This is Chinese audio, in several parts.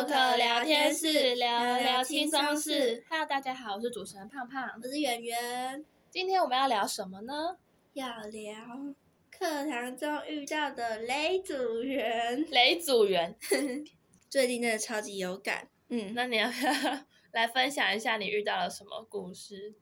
授课聊天室，聊聊轻松事。Hello，大家好，我是主持人胖胖，我是圆圆。今天我们要聊什么呢？要聊课堂中遇到的雷组员。雷组员，最近真的超级有感。嗯，那你要不要来分享一下你遇到了什么故事？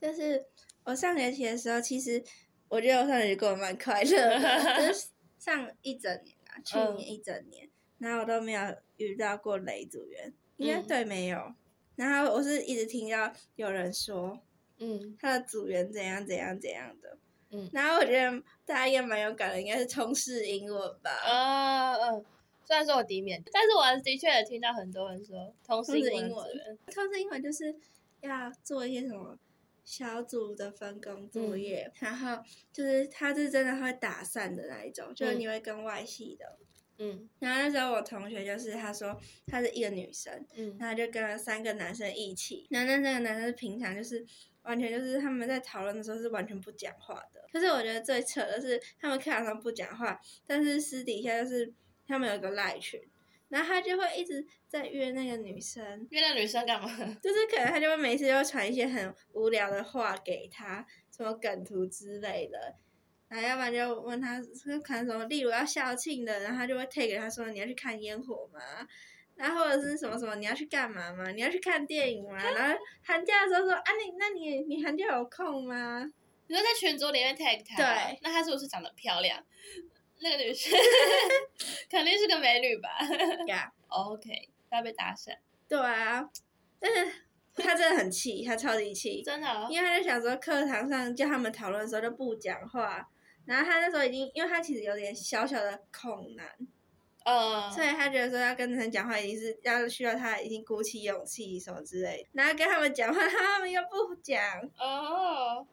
就是我上学期的时候，其实我觉得我上学期过得蛮快乐的，就是上一整年啊，去年一整年。嗯然后我都没有遇到过雷组员，应该对没有。嗯、然后我是一直听到有人说，嗯，他的组员怎样怎样怎样的，嗯。然后我觉得大家应该蛮有感的，应该是通识英文吧。哦嗯，虽然说我第一面，但是我的确也听到很多人说通识英文。通识英文就是要做一些什么小组的分工作业，嗯、然后就是他是真的会打散的那一种，就是你会跟外系的。嗯，然后那时候我同学就是他说他是一个女生，嗯，然后就跟了三个男生一起，然后那三个男生平常就是完全就是他们在讨论的时候是完全不讲话的。可是我觉得最扯的是他们课堂上不讲话，但是私底下就是他们有一个赖群，然后他就会一直在约那个女生，约那女生干嘛？就是可能他就会每次就会传一些很无聊的话给他，什么梗图之类的。然后要不然就问他是看什么，例如要校庆的，然后他就会 take 给他说，你要去看烟火吗？然后或者是什么什么你要去干嘛吗？你要去看电影吗？然后寒假的时候说啊你那你你寒假有空吗？你说在群组里面 take 他，对，那他是不是长得漂亮？那个女生肯定是个美女吧？呀 Yeah.，OK，要被打讪。对啊，但是他真的很气，他超级气，真的、哦，因为他就想说课堂上叫他们讨论的时候就不讲话。然后他那时候已经，因为他其实有点小小的恐男，呃，所以他觉得说要跟他们讲话，已经是要需要他已经鼓起勇气什么之类的。然后跟他们讲话，他们又不讲。哦，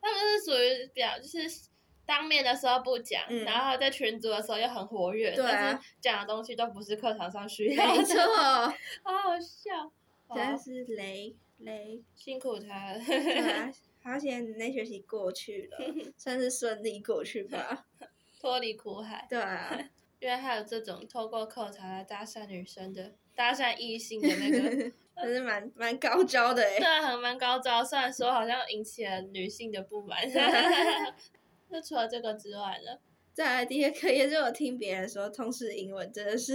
他们是属于比较就是当面的时候不讲，嗯、然后在群组的时候又很活跃，对啊、但是讲的东西都不是课堂上需要的。没错，好好笑，真是雷雷，辛苦他了。好险那学期过去了，算是顺利过去吧，脱离苦海。对啊，因为还有这种透过课堂来搭讪女生的、搭讪异性的那个，还是蛮蛮高招的诶。对啊，很蛮高招，虽然说好像引起了女性的不满。那除了这个之外呢？再来第二课也是我听别人说，通识英文真的是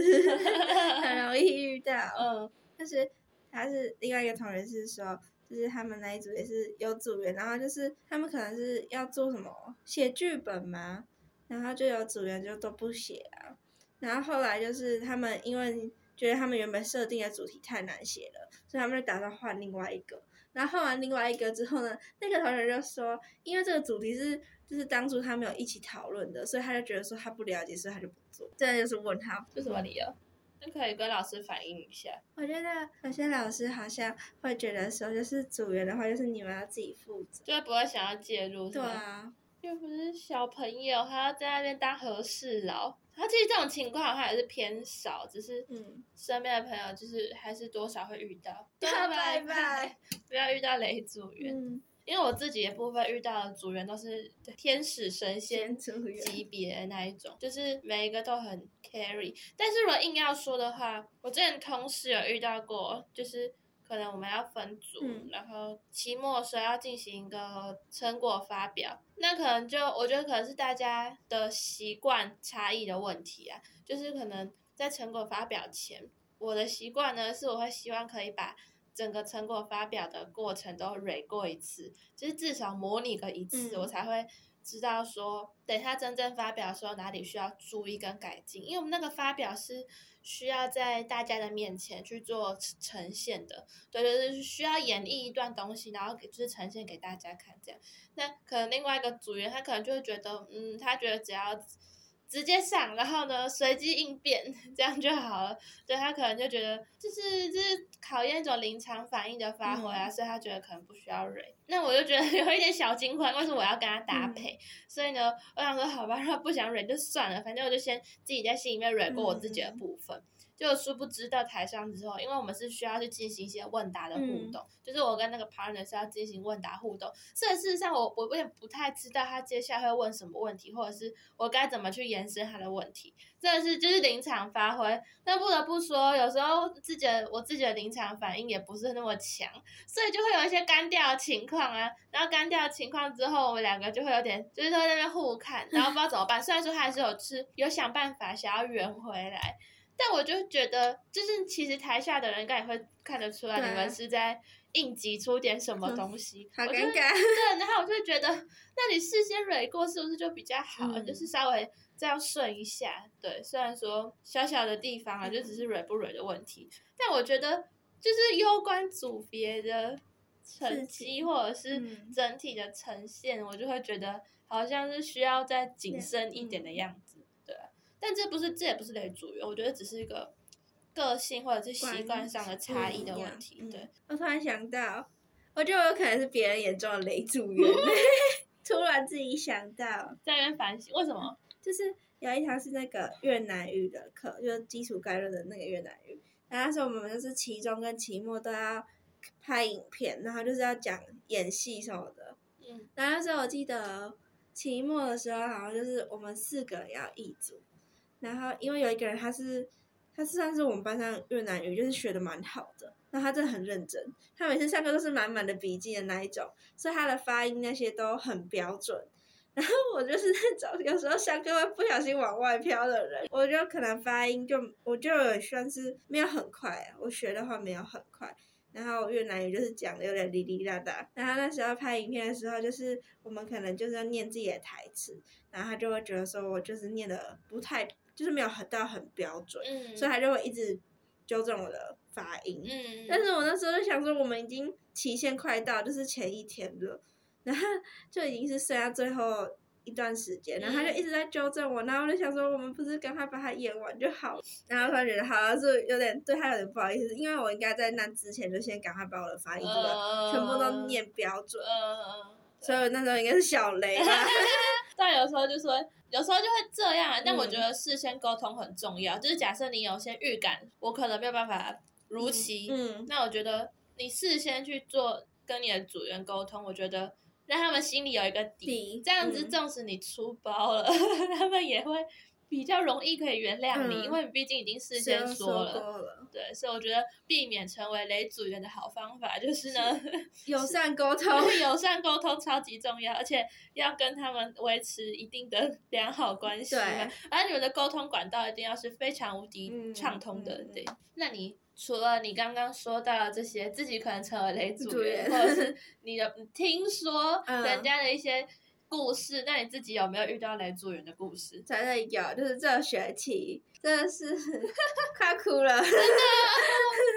很容易遇到。嗯，但是他是另外一个同学是说。就是他们那一组也是有组员，然后就是他们可能是要做什么写剧本嘛，然后就有组员就都不写啊，然后后来就是他们因为觉得他们原本设定的主题太难写了，所以他们就打算换另外一个，然后换完另外一个之后呢，那个同学就说，因为这个主题是就是当初他们有一起讨论的，所以他就觉得说他不了解，所以他就不做，这样就是问他是什么理由？就可以跟老师反映一下。我觉得有些老师好像会觉得说，就是组员的话，就是你们要自己负责，就不会想要介入。对啊，又不是小朋友，还要在那边当和事佬。他其实这种情况好像也是偏少，只是嗯，身边的朋友就是还是多少会遇到。拜拜拜，不要遇到雷组员。嗯因为我自己的部分遇到的组员都是天使神仙级别的那一种，就是每一个都很 carry。但是如果硬要说的话，我之前同时有遇到过，就是可能我们要分组，嗯、然后期末的时候要进行一个成果发表，那可能就我觉得可能是大家的习惯差异的问题啊，就是可能在成果发表前，我的习惯呢是我会希望可以把。整个成果发表的过程都 review 过一次，就是至少模拟个一次，嗯、我才会知道说，等一下真正发表的时候哪里需要注意跟改进。因为我们那个发表是需要在大家的面前去做呈现的，对对对，需要演绎一段东西，然后给就是呈现给大家看这样。那可能另外一个组员他可能就会觉得，嗯，他觉得只要。直接上，然后呢，随机应变，这样就好了。对，他可能就觉得，就是就是考验一种临场反应的发挥啊，嗯、所以他觉得可能不需要蕊。那我就觉得 有一点小惊慌，为什么我要跟他搭配？嗯、所以呢，我想说，好吧，他不想蕊就算了，反正我就先自己在心里面蕊过我自己的部分。嗯就殊不知到台上之后，因为我们是需要去进行一些问答的互动，嗯、就是我跟那个 partner 是要进行问答互动。所以事实上我，我我也不太知道他接下来会问什么问题，或者是我该怎么去延伸他的问题。真的是就是临场发挥。但不得不说，有时候自己的我自己的临场反应也不是那么强，所以就会有一些干掉的情况啊。然后干掉的情况之后，我们两个就会有点就是在那边互看，然后不知道怎么办。虽然说他还是有吃，有想办法想要圆回来。但我就觉得，就是其实台下的人应该也会看得出来，你们是在应急出点什么东西。好尴尬。对，然后我就觉得，那你事先蕊过是不是就比较好？嗯、就是稍微这样顺一下。对，虽然说小小的地方啊，就只是蕊不蕊的问题。嗯、但我觉得，就是攸关组别的成绩或者是整体的呈现，我就会觉得好像是需要再谨慎一点的样子。但这不是，这也不是雷组员，我觉得只是一个个性或者是习惯上的差异的问题。对，我突然想到，我觉得有可能是别人眼中的雷组员，突然自己想到，在那边反省为什么？就是有一堂是那个越南语的课，就是基础概论的那个越南语，然后那时候我们就是期中跟期末都要拍影片，然后就是要讲演戏什么的。嗯，然后那时候我记得期末的时候，好像就是我们四个人要一组。然后，因为有一个人，他是，他是算是我们班上越南语就是学的蛮好的，那他真的很认真，他每次上课都是满满的笔记的那一种，所以他的发音那些都很标准。然后我就是那种有时候上课会不小心往外飘的人，我就可能发音就我就也算是没有很快，我学的话没有很快。然后越南语就是讲的有点哩哩啦啦，然后那时候拍影片的时候，就是我们可能就是要念自己的台词，然后他就会觉得说我就是念的不太。就是没有很到很标准，嗯、所以他就会一直纠正我的发音。嗯、但是我那时候就想说，我们已经期限快到，就是前一天了，然后就已经是剩下最后一段时间，然后他就一直在纠正我，然后我就想说，我们不是赶快把它演完就好？然后突然觉得好像是有点对他有点不好意思，因为我应该在那之前就先赶快把我的发音这个全部都念标准，嗯、所以那时候应该是小雷吧。但有时候就说。有时候就会这样，但我觉得事先沟通很重要。嗯、就是假设你有些预感，我可能没有办法如期，嗯嗯、那我觉得你事先去做跟你的组员沟通，我觉得让他们心里有一个底，底这样子，纵使你出包了，嗯、他们也会。比较容易可以原谅你，嗯、因为你毕竟已经事先说了，说了对，所以我觉得避免成为雷组员的好方法就是呢，友善沟通，友善沟通超级重要，而且要跟他们维持一定的 良好关系，对，而你们的沟通管道一定要是非常无敌畅通的，嗯、对。嗯、那你除了你刚刚说到的这些，自己可能成为雷组员，或者是 你的听说人家的一些。故事，那你自己有没有遇到雷组员的故事？真的有，就是这学期真的是 快哭了，真的，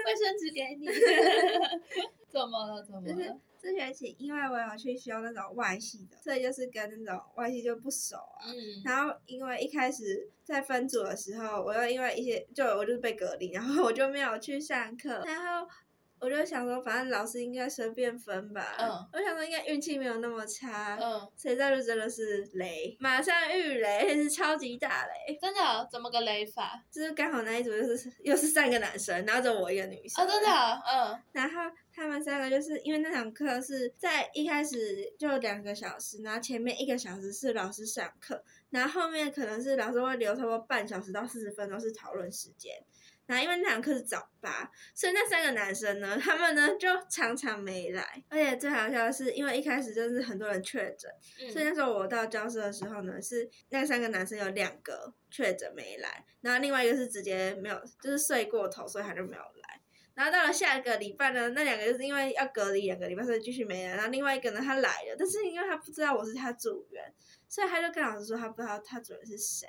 卫生纸给你。怎么了？怎么了？这学期因为我有去修那种外系的，所以就是跟那种外系就不熟啊。嗯。然后因为一开始在分组的时候，我又因为一些就我就是被隔离，然后我就没有去上课，然后。我就想说，反正老师应该随便分吧。嗯。我想说，应该运气没有那么差。嗯。谁知道就真的是雷，马上遇雷，是超级大雷。真的？怎么个雷法？就是刚好那一组又是又是三个男生，然后只有我一个女生。哦，真的？嗯。然后他们三个就是因为那堂课是在一开始就两个小时，然后前面一个小时是老师上课，然后后面可能是老师会留差不多半小时到四十分钟是讨论时间。然后因为那堂课是早八，所以那三个男生呢，他们呢就常常没来。而且最好笑的是，因为一开始就是很多人确诊，嗯、所以那时候我到教室的时候呢，是那三个男生有两个确诊没来，然后另外一个是直接没有，就是睡过头，所以他就没有来。然后到了下一个礼拜呢，那两个就是因为要隔离两个礼拜，所以继续没来。然后另外一个呢，他来了，但是因为他不知道我是他组员，所以他就跟老师说他不知道他组员是谁。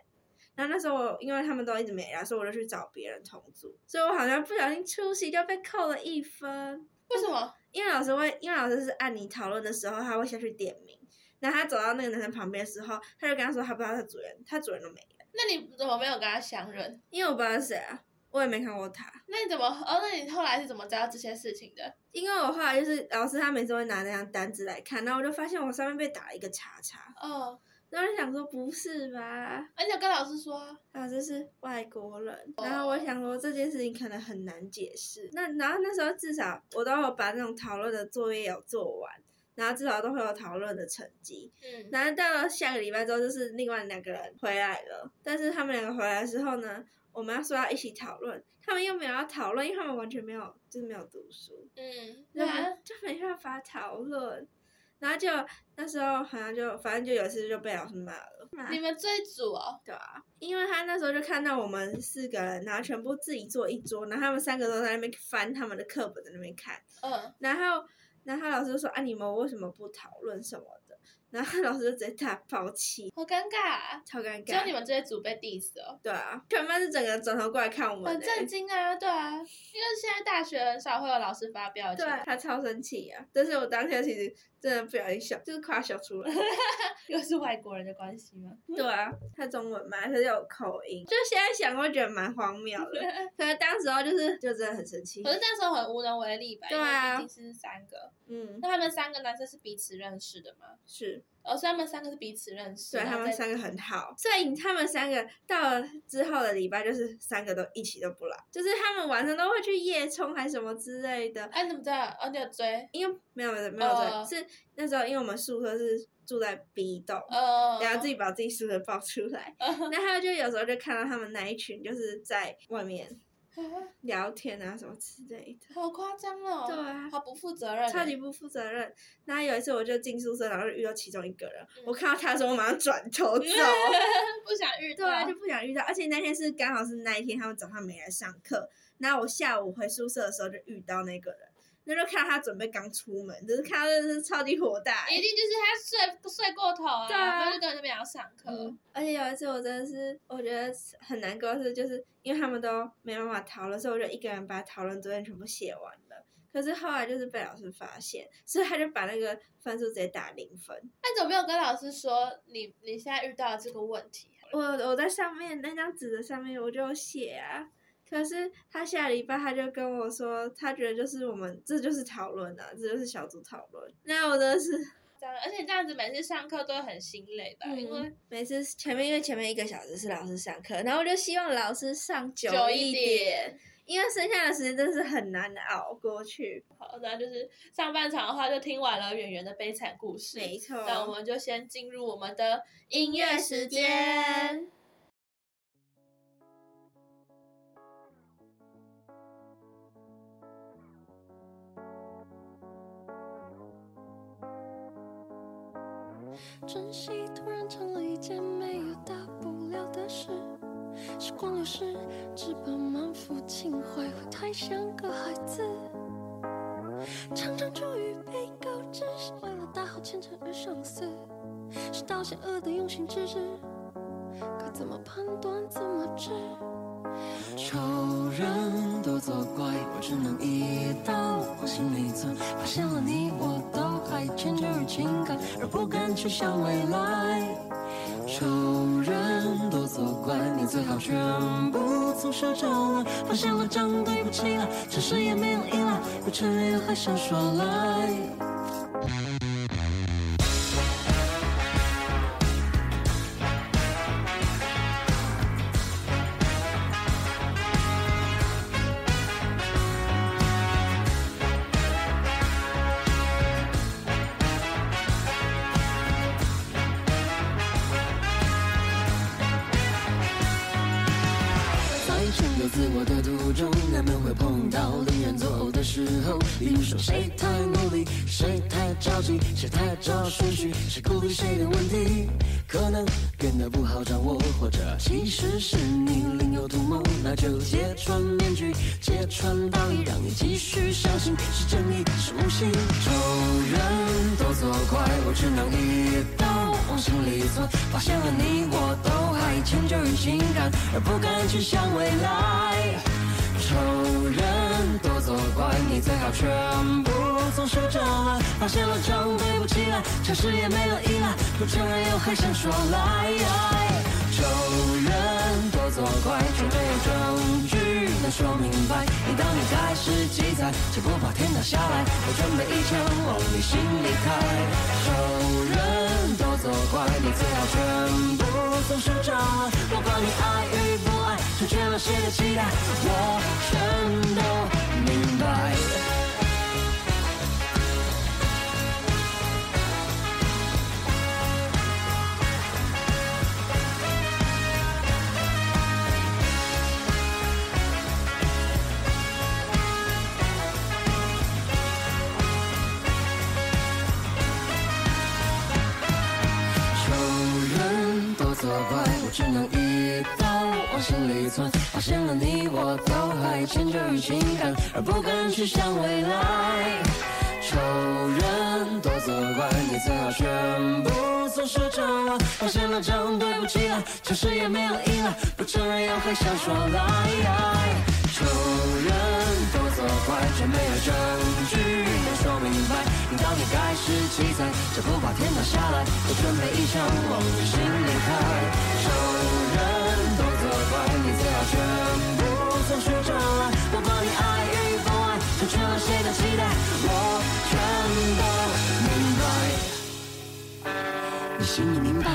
然后那时候我因为他们都一直没来，所以我就去找别人同组，所以我好像不小心出席就被扣了一分。为什么？因为老师会，因为老师是按你讨论的时候，他会下去点名。然后他走到那个男生旁边的时候，他就跟他说他不知道他主人，他主人都没了。那你怎么没有跟他相认？因为我不知道是谁啊，我也没看过他。那你怎么？哦，那你后来是怎么知道这些事情的？因为我后来就是老师他每次会拿那张单子来看，然后我就发现我上面被打了一个叉叉。哦。然后我想说不是吧？而且跟老师说，老师是外国人。然后我想说这件事情可能很难解释。那然后那时候至少我都有把那种讨论的作业有做完，然后至少都会有讨论的成绩。嗯。然后到了下个礼拜之后，就是另外两个人回来了。但是他们两个回来的时候呢，我们要说要一起讨论，他们又没有要讨论，因为他们完全没有就是没有读书。嗯。然后就没办法讨论。然后就那时候好像就反正就有一次就被老师骂了。你们这一组哦？对啊，因为他那时候就看到我们四个人，然后全部自己坐一桌，然后他们三个都在那边翻他们的课本在那边看。嗯。然后，然后老师就说：“啊，你们为什么不讨论什么的？”然后 老师就直接大爆气，好尴尬，啊，超尴尬。就你们这些组被 diss 哦。对啊，全班是整个转头过来看我们。很震惊啊，对啊，因为现在大学很少会有老师发表情。对，他超生气啊！但是我当下其实真的不小心笑，就是快笑出来。又是外国人的关系吗？对啊，他中文嘛，他就有口音。就现在想，会觉得蛮荒谬的。可是当时候就是，就真的很生气。可是那时候很无能为力吧？对啊，毕竟是三个。嗯。那他们三个男生是彼此认识的吗？是。哦，所以他们三个是彼此认识，对，他们三个很好，所以他们三个到了之后的礼拜就是三个都一起都不来，就是他们晚上都会去夜冲还是什么之类的。哎，你怎么知道？哦，你有追？因为没有没有没有追，oh. 是那时候因为我们宿舍是住在 B 栋，oh. 然后自己把自己宿舍报出来，oh. 然后就有时候就看到他们那一群就是在外面。聊天啊什么之类的，好夸张哦！对啊，好不负责任，超级不负责任。然后有一次我就进宿舍，然后就遇到其中一个人，嗯、我看到他的时候，我马上转头走，不想遇到，对啊，就不想遇到。而且那天是刚好是那一天，他们早上没来上课，然后我下午回宿舍的时候就遇到那个人。那就看到他准备刚出门，就是看到真的是超级火大，一定就是他睡睡过头啊，对啊，就根本就没有上课。嗯。而且有一次我真的是，我觉得很难过是，就是因为他们都没办法讨论，所以我就一个人把讨论作业全部写完了。可是后来就是被老师发现，所以他就把那个分数直接打零分。那你怎么没有跟老师说你你现在遇到的这个问题？我我在上面那张纸的上面我就写啊。可是他下礼拜他就跟我说，他觉得就是我们这就是讨论啊，这就是小组讨论。那我真的是而且这样子每次上课都很心累吧？嗯、因为每次前面因为前面一个小时是老师上课，然后我就希望老师上久一点，因为剩下的时间真的是很难熬过去。好，那就是上半场的话就听完了圆圆的悲惨故事，没错。那我们就先进入我们的音乐时间。珍惜突然成了一件没有大不了的事，时光流逝，只把满腹情怀会太像个孩子。常常出于被告知，是为了大好前程而上司，是道险恶的用心之至，该怎么判断怎么治？仇人都作怪，我只能一刀往心里钻，发现了你我都还迁就于情感，而不敢去想未来。仇人多作怪，你最好全部从手招来，发现了账对不起了，诚实也没有依赖，不承认还想耍赖。我的途中难免会碰到离人走的时候，比如说谁太努力，谁太着急，谁太找顺序，谁顾虑谁的问题，可能变得不好掌握，或者其实是你另有图谋，那就揭穿面具，揭穿道理，让你继续相信是正义是无心。仇人都作怪，我只能一刀往心里钻，发现了你我都还迁就于情感，而不敢去想未来。仇人。多作怪，你最好全部从手掌来。发现了账对不起来，诚实也没了依赖，不承认又还想耍赖。仇人多做怪，据能说明白。你当你开始记载，就不怕天塌下来。我准备一枪往你心里开。仇人都作怪，你最好全部松手掌。不管你爱与不爱，成全了谁的期待，我全都明白。我都还迁就于情感，而不敢去想未来。仇人多作怪，你最好全部松手招来。发现了真对不起了，诚实也没有依赖，不承认又还想说来。仇人多责怪，却没有证据能说明白。你当你盖世记载，这不怕天塌下来，我准备一枪往你心里开。仇人都责怪，你最好全部松手掌来。不管你爱与不爱，成全了谁的期待，我全都明白。你心里明白。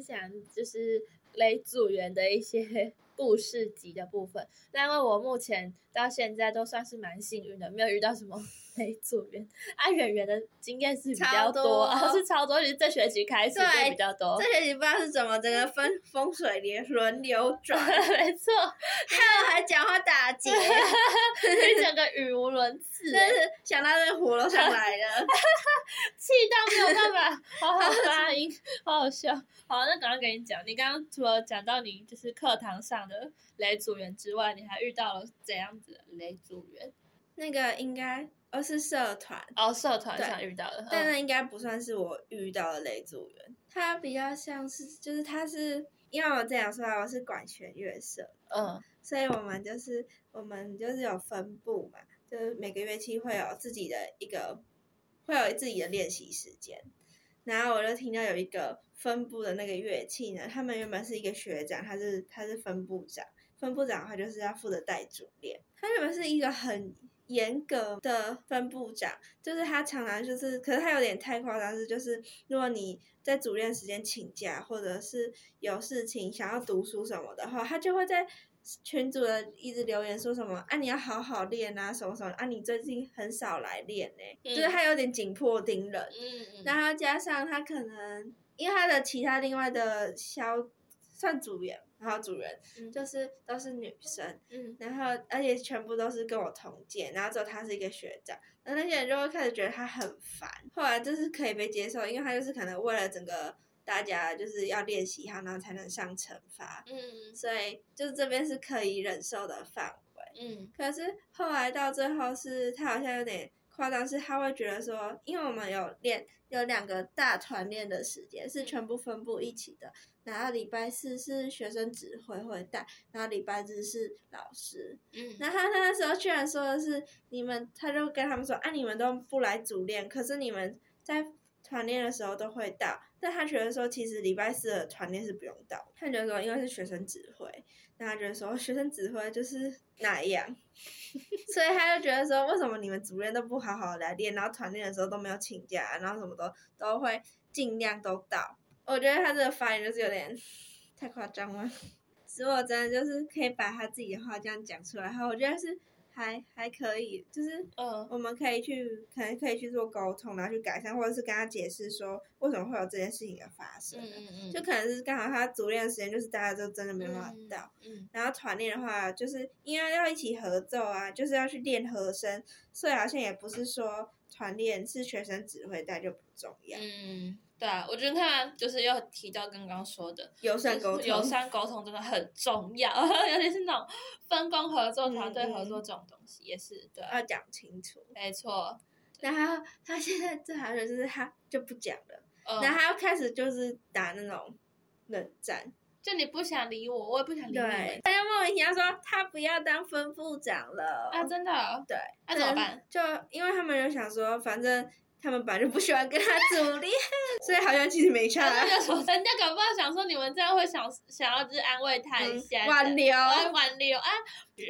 想，就是雷组员的一些 故事集的部分。那因为我目前到现在都算是蛮幸运的，没有遇到什么。雷组员啊，圆圆的经验是比较多，多哦、是超多，就是这学期开始就比较多。这学期不知道是怎么，整个风风水轮轮流转，没错。还有还讲话打结，你整个语无伦次。但是想到这火都上来了，气到没有办法好好发音，好好笑。好，那刚刚给你讲，你刚刚除了讲到你就是课堂上的雷组员之外，你还遇到了怎样子的雷组员？那个应该。而是社团。哦，社团上遇到的，但那应该不算是我遇到的雷组员，他比较像是，就是他是，因为我这样说来，我是管弦乐社，嗯，所以我们就是我们就是有分部嘛，就是每个乐器会有自己的一个，会有自己的练习时间，然后我就听到有一个分部的那个乐器呢，他们原本是一个学长，他是他是分部长，分部长的话就是要负责带组练，他原本是一个很。严格的分部长，就是他常常就是，可是他有点太夸张，是就是如果你在主练时间请假，或者是有事情想要读书什么的话，他就会在群主的一直留言说什么啊，你要好好练啊，什么什么啊，你最近很少来练呢、欸，嗯、就是他有点紧迫盯人，嗯嗯，然后加上他可能因为他的其他另外的小算组员。然后主人、嗯、就是都是女生，嗯、然后而且全部都是跟我同届，然后只有他是一个学长，那那些人就会开始觉得他很烦。后来就是可以被接受，因为他就是可能为了整个大家就是要练习他，然后才能上惩罚，嗯，所以就是这边是可以忍受的范围，嗯。可是后来到最后是他好像有点夸张，是他会觉得说，因为我们有练有两个大团练的时间，是全部分布一起的。然后礼拜四是学生指挥会带，然后礼拜日是老师。嗯，然后他那时候居然说的是你们，他就跟他们说啊，你们都不来主练，可是你们在团练的时候都会到。但他觉得说，其实礼拜四的团练是不用到。他觉得说，因为是学生指挥，那他觉得说学生指挥就是那样，所以他就觉得说，为什么你们主任都不好好来练，然后团练的时候都没有请假，然后什么都都会尽量都到。我觉得他这个发言就是有点太夸张了，所以我真的就是可以把他自己的话这样讲出来，然后我觉得是还还可以，就是嗯，我们可以去，可能可以去做沟通，然后去改善，或者是跟他解释说为什么会有这件事情的发生。嗯嗯嗯，就可能是刚好他组练的时间就是大家都真的没办法到。嗯，嗯，然后团练的话，就是因为要一起合奏啊，就是要去练和声，所以好像也不是说团练是学生指挥带就不重要。嗯。对啊，我觉得他就是又提到刚刚说的友善沟通，友善沟通真的很重要，尤其是那种分工合作、团队合作这种东西，也是对，要讲清楚。没错。然后他现在最好的就是他就不讲了，嗯、然后他又开始就是打那种冷战，就你不想理我，我也不想理你。对，他就莫名其妙说他不要当分部长了啊！真的？对，那、啊、怎么办？就因为他们就想说，反正。他们本来就不喜欢跟他组 练，所以好像其实没差。人家搞不好想说你们这样会想想要就是安慰他一下，挽留，挽留啊！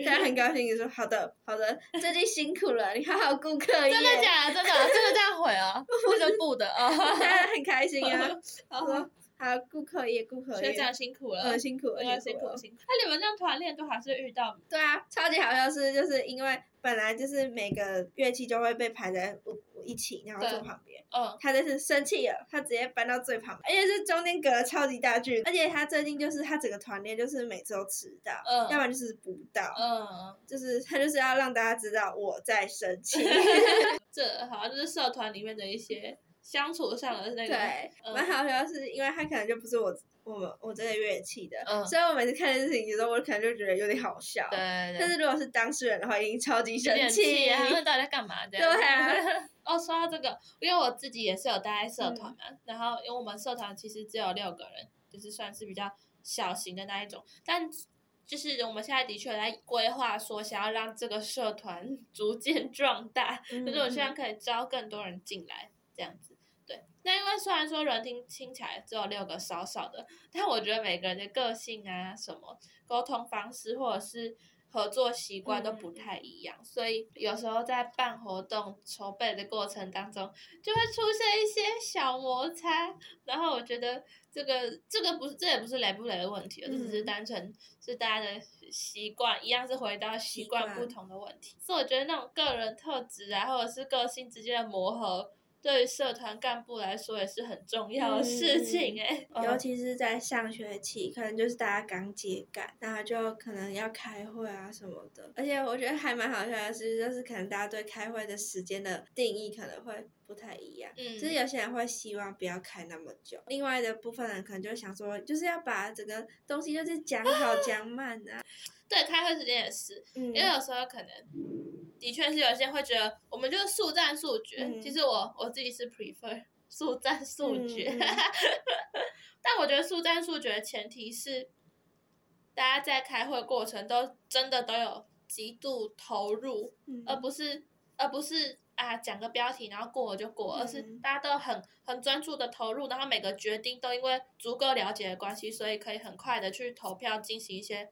他很高兴，你说好的，好的，最近辛苦了，你好好顾客业。真的假的？真的真的这样回啊？不得不的啊，他很开心啊。他说好顾客也，顾客也。学长辛苦了，嗯，辛苦了，辛苦，辛苦。那你们这样团练都还是遇到？对啊，超级好笑是就是因为。本来就是每个乐器就会被排在一起，然后坐旁边。嗯，他就是生气了，他直接搬到最旁边，而且是中间隔了超级大距离。而且他最近就是他整个团练就是每次都迟到，嗯，要不然就是不到，嗯，就是他就是要让大家知道我在生气。这好像就是社团里面的一些相处上的那个。对，蛮好笑，是因为他可能就不是我。我们我这个乐器的，嗯、所以我每次看这件事情的时候，我可能就觉得有点好笑。对，对，对。但是如果是当事人的话，一定超级生气。他们到底在干嘛？对啊。哦，说到这个，因为我自己也是有待在社团嘛，嗯、然后因为我们社团其实只有六个人，就是算是比较小型的那一种，但就是我们现在的确在规划说，想要让这个社团 逐渐壮大，嗯、就是我希望可以招更多人进来，这样子。那因为虽然说人听听起来只有六个少少的，但我觉得每个人的个性啊、什么沟通方式或者是合作习惯都不太一样，嗯、所以有时候在办活动筹备的过程当中，就会出现一些小摩擦。然后我觉得这个这个不是这也不是雷不雷的问题，这、嗯、只是单纯是大家的习惯一样是回到习惯不同的问题。惯所以我觉得那种个人特质啊，或者是个性之间的磨合。对社团干部来说也是很重要的事情哎，嗯、尤其是在上学期，可能就是大家刚接杆，然后就可能要开会啊什么的。而且我觉得还蛮好笑的是，就是可能大家对开会的时间的定义可能会不太一样。嗯，就是有些人会希望不要开那么久，另外的部分人可能就想说，就是要把整个东西就是讲好 讲满啊。对，开会时间也是，嗯、因为有时候可能的确是有些人会觉得我们就是速战速决。嗯、其实我我自己是 prefer 速战速决，嗯、但我觉得速战速决的前提是大家在开会过程都真的都有极度投入，嗯、而不是而不是啊讲个标题然后过了就过，嗯、而是大家都很很专注的投入，然后每个决定都因为足够了解的关系，所以可以很快的去投票进行一些。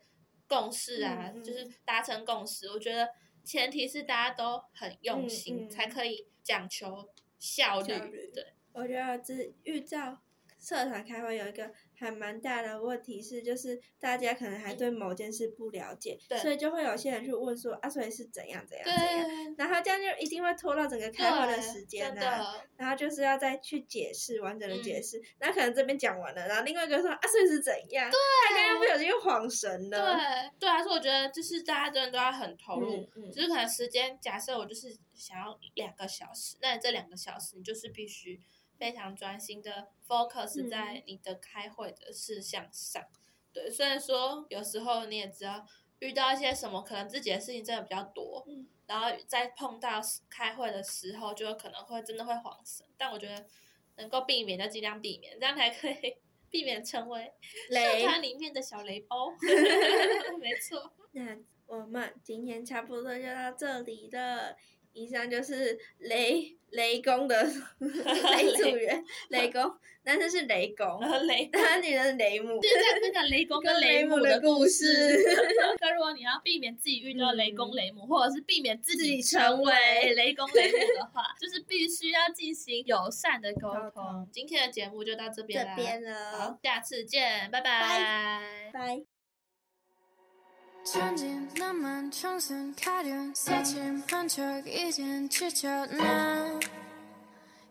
共识啊，就是达成共识。我觉得前提是大家都很用心，才可以讲求效率。对，我觉得这遇到社团开会有一个。还蛮大的问题是，就是大家可能还对某件事不了解，嗯、所以就会有些人去问说啊，所以是怎样怎样怎样，然后这样就一定会拖到整个开会的时间呢、啊。然后就是要再去解释完整的解释，那、嗯、可能这边讲完了，然后另外一个说啊，所以是怎样？对，他刚刚不小心又晃神了。对，对啊，所以我觉得就是大家真的都要很投入，嗯嗯、就是可能时间，假设我就是想要两个小时，那你这两个小时你就是必须。非常专心的 focus 在你的开会的事项上，嗯、对。虽然说有时候你也知道遇到一些什么，可能自己的事情真的比较多，嗯、然后在碰到开会的时候，就可能会真的会慌神。但我觉得能够避免就尽量避免，这样才可以避免成为社团里面的小雷包。雷没错。那我们今天差不多就到这里了。以上就是雷雷公的 雷组员，雷公，男生是雷公，雷，然后女人是雷姆，现在分享雷公 跟雷母的故事。那如果你要避免自己遇到雷公雷姆，或者是避免自己成为雷公雷母的话，就是必须要进行友善的沟通。今天的节目就到这边了，好，下次见，拜拜，拜。 천진 나만 청순 가련 새침 한 척 이젠 지쳤나?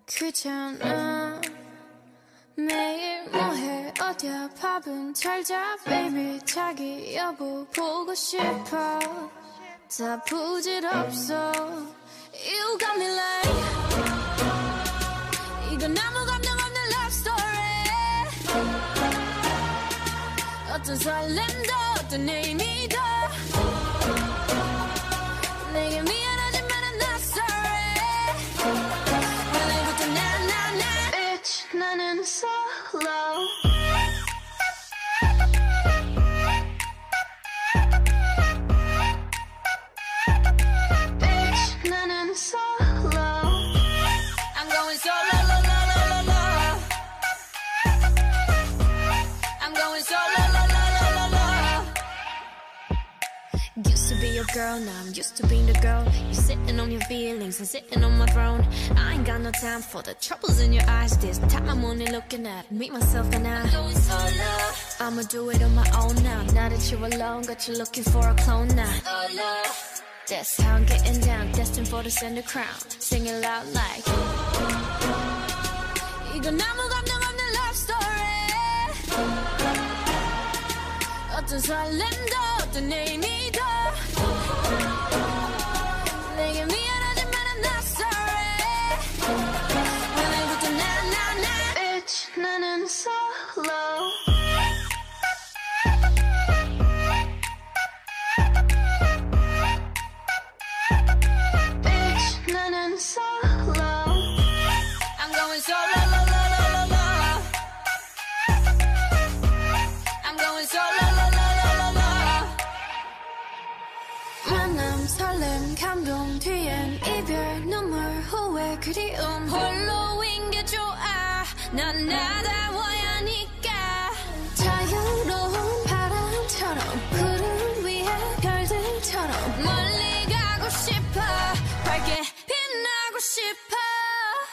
귀찮아 매일 뭐해? 어디야? 밥은 잘자? Baby 자기 여보 보고 싶어. 다 부질없어. You got me like 이건 아무 감 어떤 설렘도 어떤 의미도 내게 미 girl, now I'm used to being the girl. You sitting on your feelings and sitting on my throne. I ain't got no time for the troubles in your eyes. This time I'm only looking at me, myself, and I. Going solo. I'ma do it on my own now. Now that you're alone, got you looking for a clone now. Solo. That's how I'm getting down, destined for the center crown. Sing it loud like. 이건 아무 감정 없는 love story. 어떤 설렘도 어떤 의미도 love 감동 뒤엔 이별, 눈물, 후회, 그리움. 홀로인 게 좋아. 난 나다워야 하니까. 자유로운 바람처럼 구름 위에 별들처럼 멀리 가고 싶어. 밝게 빛나고 싶어.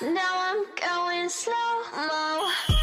Now I'm going slow-mo